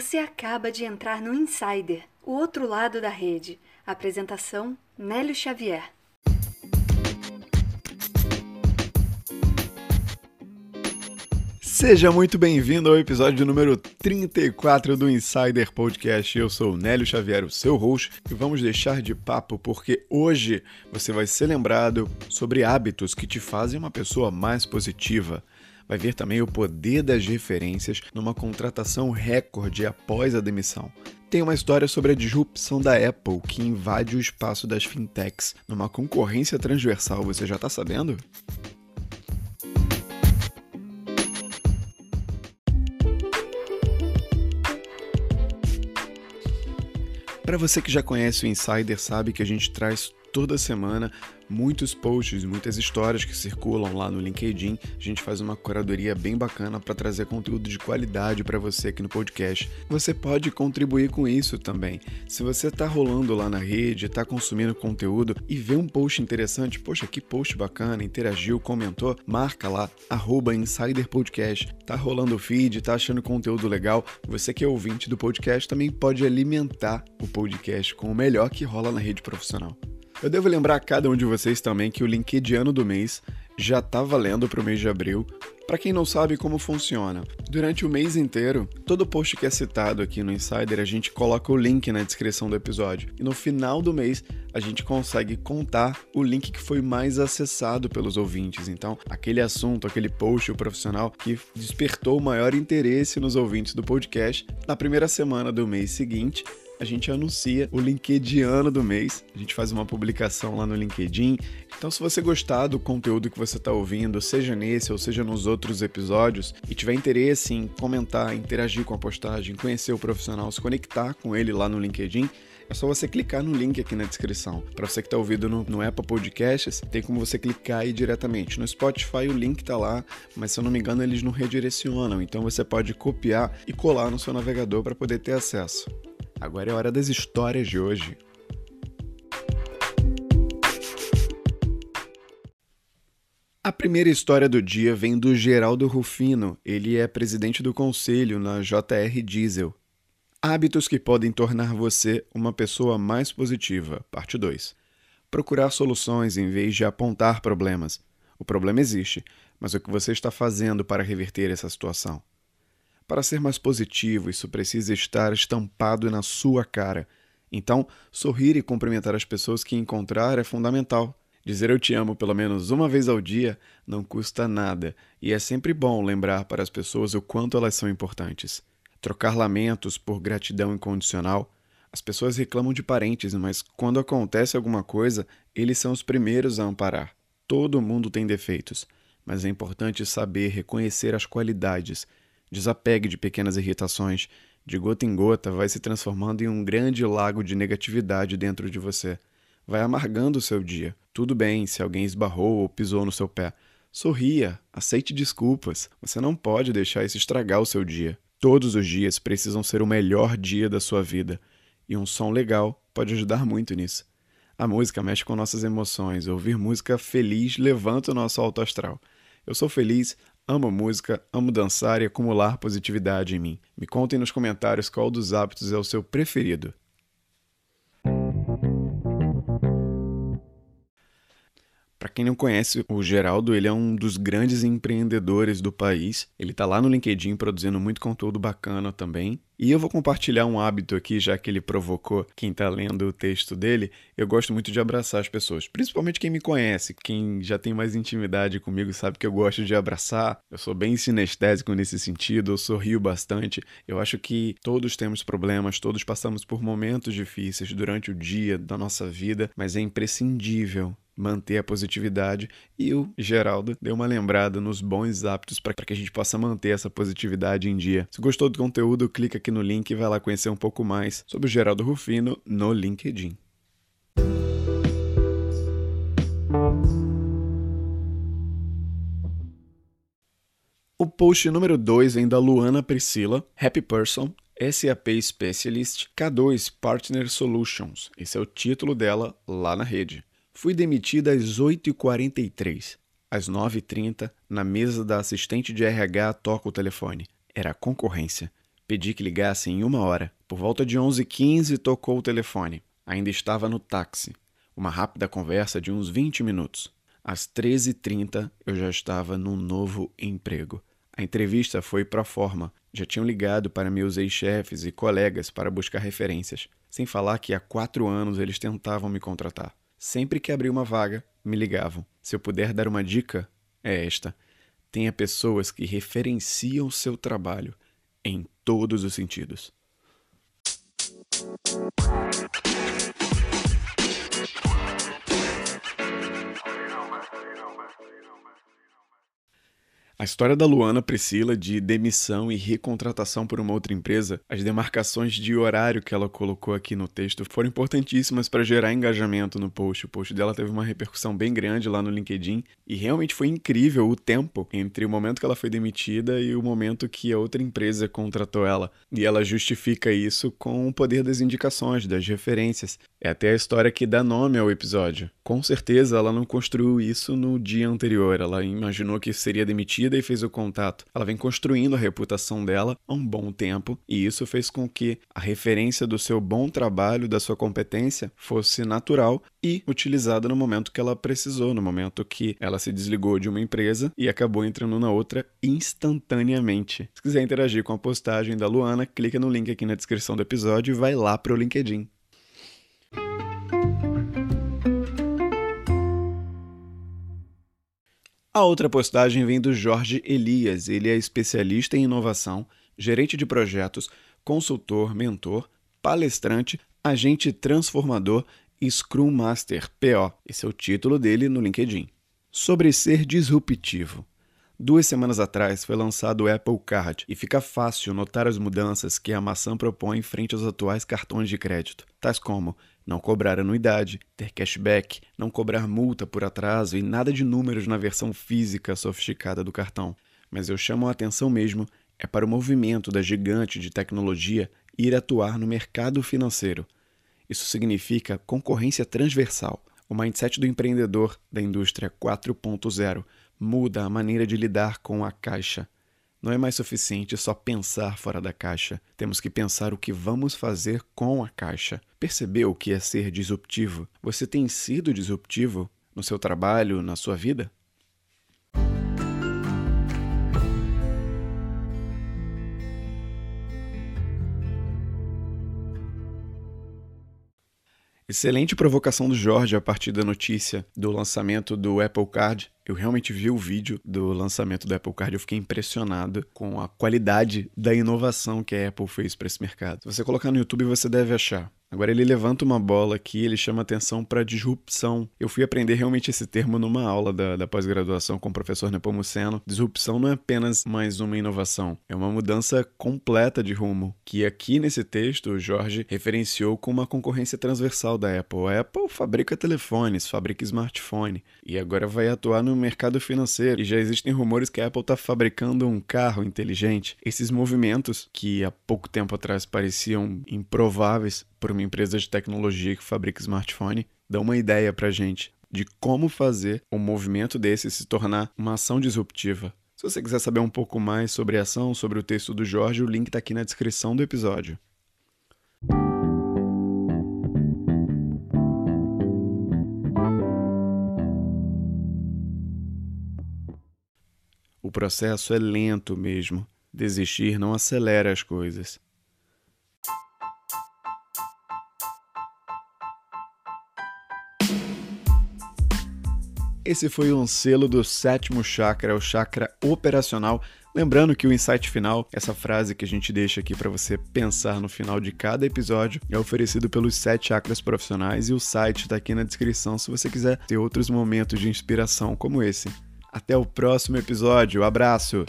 Você acaba de entrar no Insider, o outro lado da rede. Apresentação: Nélio Xavier. Seja muito bem-vindo ao episódio número 34 do Insider Podcast. Eu sou o Nélio Xavier, o seu host, e vamos deixar de papo porque hoje você vai ser lembrado sobre hábitos que te fazem uma pessoa mais positiva. Vai ver também o poder das referências numa contratação recorde após a demissão. Tem uma história sobre a disrupção da Apple que invade o espaço das fintechs numa concorrência transversal, você já está sabendo? Para você que já conhece o Insider, sabe que a gente traz toda semana muitos posts, muitas histórias que circulam lá no LinkedIn. A gente faz uma curadoria bem bacana para trazer conteúdo de qualidade para você aqui no podcast. Você pode contribuir com isso também. Se você está rolando lá na rede, está consumindo conteúdo e vê um post interessante, poxa, que post bacana, interagiu, comentou, marca lá, arroba Insider Podcast. Tá rolando o feed, tá achando conteúdo legal. Você que é ouvinte do podcast também pode alimentar o podcast com o melhor que rola na rede profissional. Eu devo lembrar a cada um de vocês também que o LinkedIn do mês já está valendo para o mês de abril. Para quem não sabe como funciona, durante o mês inteiro, todo post que é citado aqui no Insider, a gente coloca o link na descrição do episódio. E no final do mês, a gente consegue contar o link que foi mais acessado pelos ouvintes. Então, aquele assunto, aquele post, profissional que despertou o maior interesse nos ouvintes do podcast, na primeira semana do mês seguinte, a gente anuncia o LinkedIn do mês. A gente faz uma publicação lá no LinkedIn. Então, se você gostar do conteúdo que você está ouvindo, seja nesse ou seja nos outros episódios, e tiver interesse em comentar, interagir com a postagem, conhecer o profissional, se conectar com ele lá no LinkedIn, é só você clicar no link aqui na descrição. Para você que está ouvindo no, no, Apple Podcasts, tem como você clicar aí diretamente. No Spotify o link está lá, mas se eu não me engano eles não redirecionam, então você pode copiar e colar no seu navegador para poder ter acesso. Agora é hora das histórias de hoje. A primeira história do dia vem do Geraldo Rufino. Ele é presidente do conselho na JR Diesel. Hábitos que podem tornar você uma pessoa mais positiva. Parte 2. Procurar soluções em vez de apontar problemas. O problema existe, mas o que você está fazendo para reverter essa situação? Para ser mais positivo, isso precisa estar estampado na sua cara. Então, sorrir e cumprimentar as pessoas que encontrar é fundamental. Dizer eu te amo pelo menos uma vez ao dia não custa nada, e é sempre bom lembrar para as pessoas o quanto elas são importantes. Trocar lamentos por gratidão incondicional. As pessoas reclamam de parentes, mas quando acontece alguma coisa, eles são os primeiros a amparar. Todo mundo tem defeitos, mas é importante saber reconhecer as qualidades Desapegue de pequenas irritações. De gota em gota, vai se transformando em um grande lago de negatividade dentro de você. Vai amargando o seu dia. Tudo bem se alguém esbarrou ou pisou no seu pé. Sorria, aceite desculpas. Você não pode deixar isso estragar o seu dia. Todos os dias precisam ser o melhor dia da sua vida. E um som legal pode ajudar muito nisso. A música mexe com nossas emoções. Ouvir música feliz levanta o nosso alto astral. Eu sou feliz, Amo música, amo dançar e acumular positividade em mim. Me contem nos comentários qual dos hábitos é o seu preferido. Para quem não conhece, o Geraldo, ele é um dos grandes empreendedores do país. Ele está lá no LinkedIn produzindo muito conteúdo bacana também. E eu vou compartilhar um hábito aqui, já que ele provocou quem está lendo o texto dele. Eu gosto muito de abraçar as pessoas, principalmente quem me conhece, quem já tem mais intimidade comigo sabe que eu gosto de abraçar. Eu sou bem sinestésico nesse sentido, eu sorrio bastante. Eu acho que todos temos problemas, todos passamos por momentos difíceis durante o dia da nossa vida, mas é imprescindível manter a positividade e o Geraldo deu uma lembrada nos bons hábitos para que a gente possa manter essa positividade em dia. Se gostou do conteúdo, clica aqui no link e vai lá conhecer um pouco mais sobre o Geraldo Rufino no LinkedIn. O post número 2 vem da Luana Priscila, Happy Person, SAP Specialist K2 Partner Solutions. Esse é o título dela lá na rede. Fui demitida às 8h43. Às 9h30, na mesa da assistente de RH, toca o telefone. Era a concorrência. Pedi que ligasse em uma hora. Por volta de 11h15 tocou o telefone. Ainda estava no táxi. Uma rápida conversa de uns 20 minutos. Às 13h30 eu já estava num novo emprego. A entrevista foi pro forma. Já tinham ligado para meus ex-chefes e colegas para buscar referências. Sem falar que há quatro anos eles tentavam me contratar. Sempre que abria uma vaga, me ligavam. Se eu puder dar uma dica, é esta: tenha pessoas que referenciam seu trabalho em todos os sentidos. A história da Luana Priscila de demissão e recontratação por uma outra empresa, as demarcações de horário que ela colocou aqui no texto foram importantíssimas para gerar engajamento no post. O post dela teve uma repercussão bem grande lá no LinkedIn e realmente foi incrível o tempo entre o momento que ela foi demitida e o momento que a outra empresa contratou ela. E ela justifica isso com o poder das indicações, das referências. É até a história que dá nome ao episódio. Com certeza ela não construiu isso no dia anterior, ela imaginou que seria demitida e fez o contato. Ela vem construindo a reputação dela há um bom tempo e isso fez com que a referência do seu bom trabalho, da sua competência, fosse natural e utilizada no momento que ela precisou, no momento que ela se desligou de uma empresa e acabou entrando na outra instantaneamente. Se quiser interagir com a postagem da Luana, clica no link aqui na descrição do episódio e vai lá para o LinkedIn. A outra postagem vem do Jorge Elias. Ele é especialista em inovação, gerente de projetos, consultor, mentor, palestrante, agente transformador e Scrum Master PO. Esse é o título dele no LinkedIn. Sobre ser disruptivo. Duas semanas atrás foi lançado o Apple Card e fica fácil notar as mudanças que a maçã propõe frente aos atuais cartões de crédito, tais como não cobrar anuidade, ter cashback, não cobrar multa por atraso e nada de números na versão física sofisticada do cartão. Mas eu chamo a atenção mesmo é para o movimento da gigante de tecnologia ir atuar no mercado financeiro. Isso significa concorrência transversal. O mindset do empreendedor da indústria 4.0 muda a maneira de lidar com a caixa não é mais suficiente só pensar fora da caixa. Temos que pensar o que vamos fazer com a caixa. Percebeu o que é ser disruptivo? Você tem sido disruptivo no seu trabalho, na sua vida? Excelente provocação do Jorge a partir da notícia do lançamento do Apple Card. Eu realmente vi o vídeo do lançamento do Apple Card eu fiquei impressionado com a qualidade da inovação que a Apple fez para esse mercado. Se você colocar no YouTube, você deve achar. Agora ele levanta uma bola aqui, ele chama atenção para disrupção. Eu fui aprender realmente esse termo numa aula da, da pós-graduação com o professor Nepomuceno. Disrupção não é apenas mais uma inovação, é uma mudança completa de rumo, que aqui nesse texto o Jorge referenciou com uma concorrência transversal da Apple. A Apple fabrica telefones, fabrica smartphone e agora vai atuar no mercado financeiro. E já existem rumores que a Apple está fabricando um carro inteligente. Esses movimentos que há pouco tempo atrás pareciam improváveis por uma empresa de tecnologia que fabrica smartphone, dão uma ideia pra gente de como fazer um movimento desse se tornar uma ação disruptiva. Se você quiser saber um pouco mais sobre a ação, sobre o texto do Jorge, o link está aqui na descrição do episódio. O processo é lento mesmo. Desistir não acelera as coisas. Esse foi um selo do sétimo chakra, o chakra operacional. Lembrando que o insight final, essa frase que a gente deixa aqui para você pensar no final de cada episódio, é oferecido pelos sete chakras profissionais e o site está aqui na descrição se você quiser ter outros momentos de inspiração como esse. Até o próximo episódio, abraço!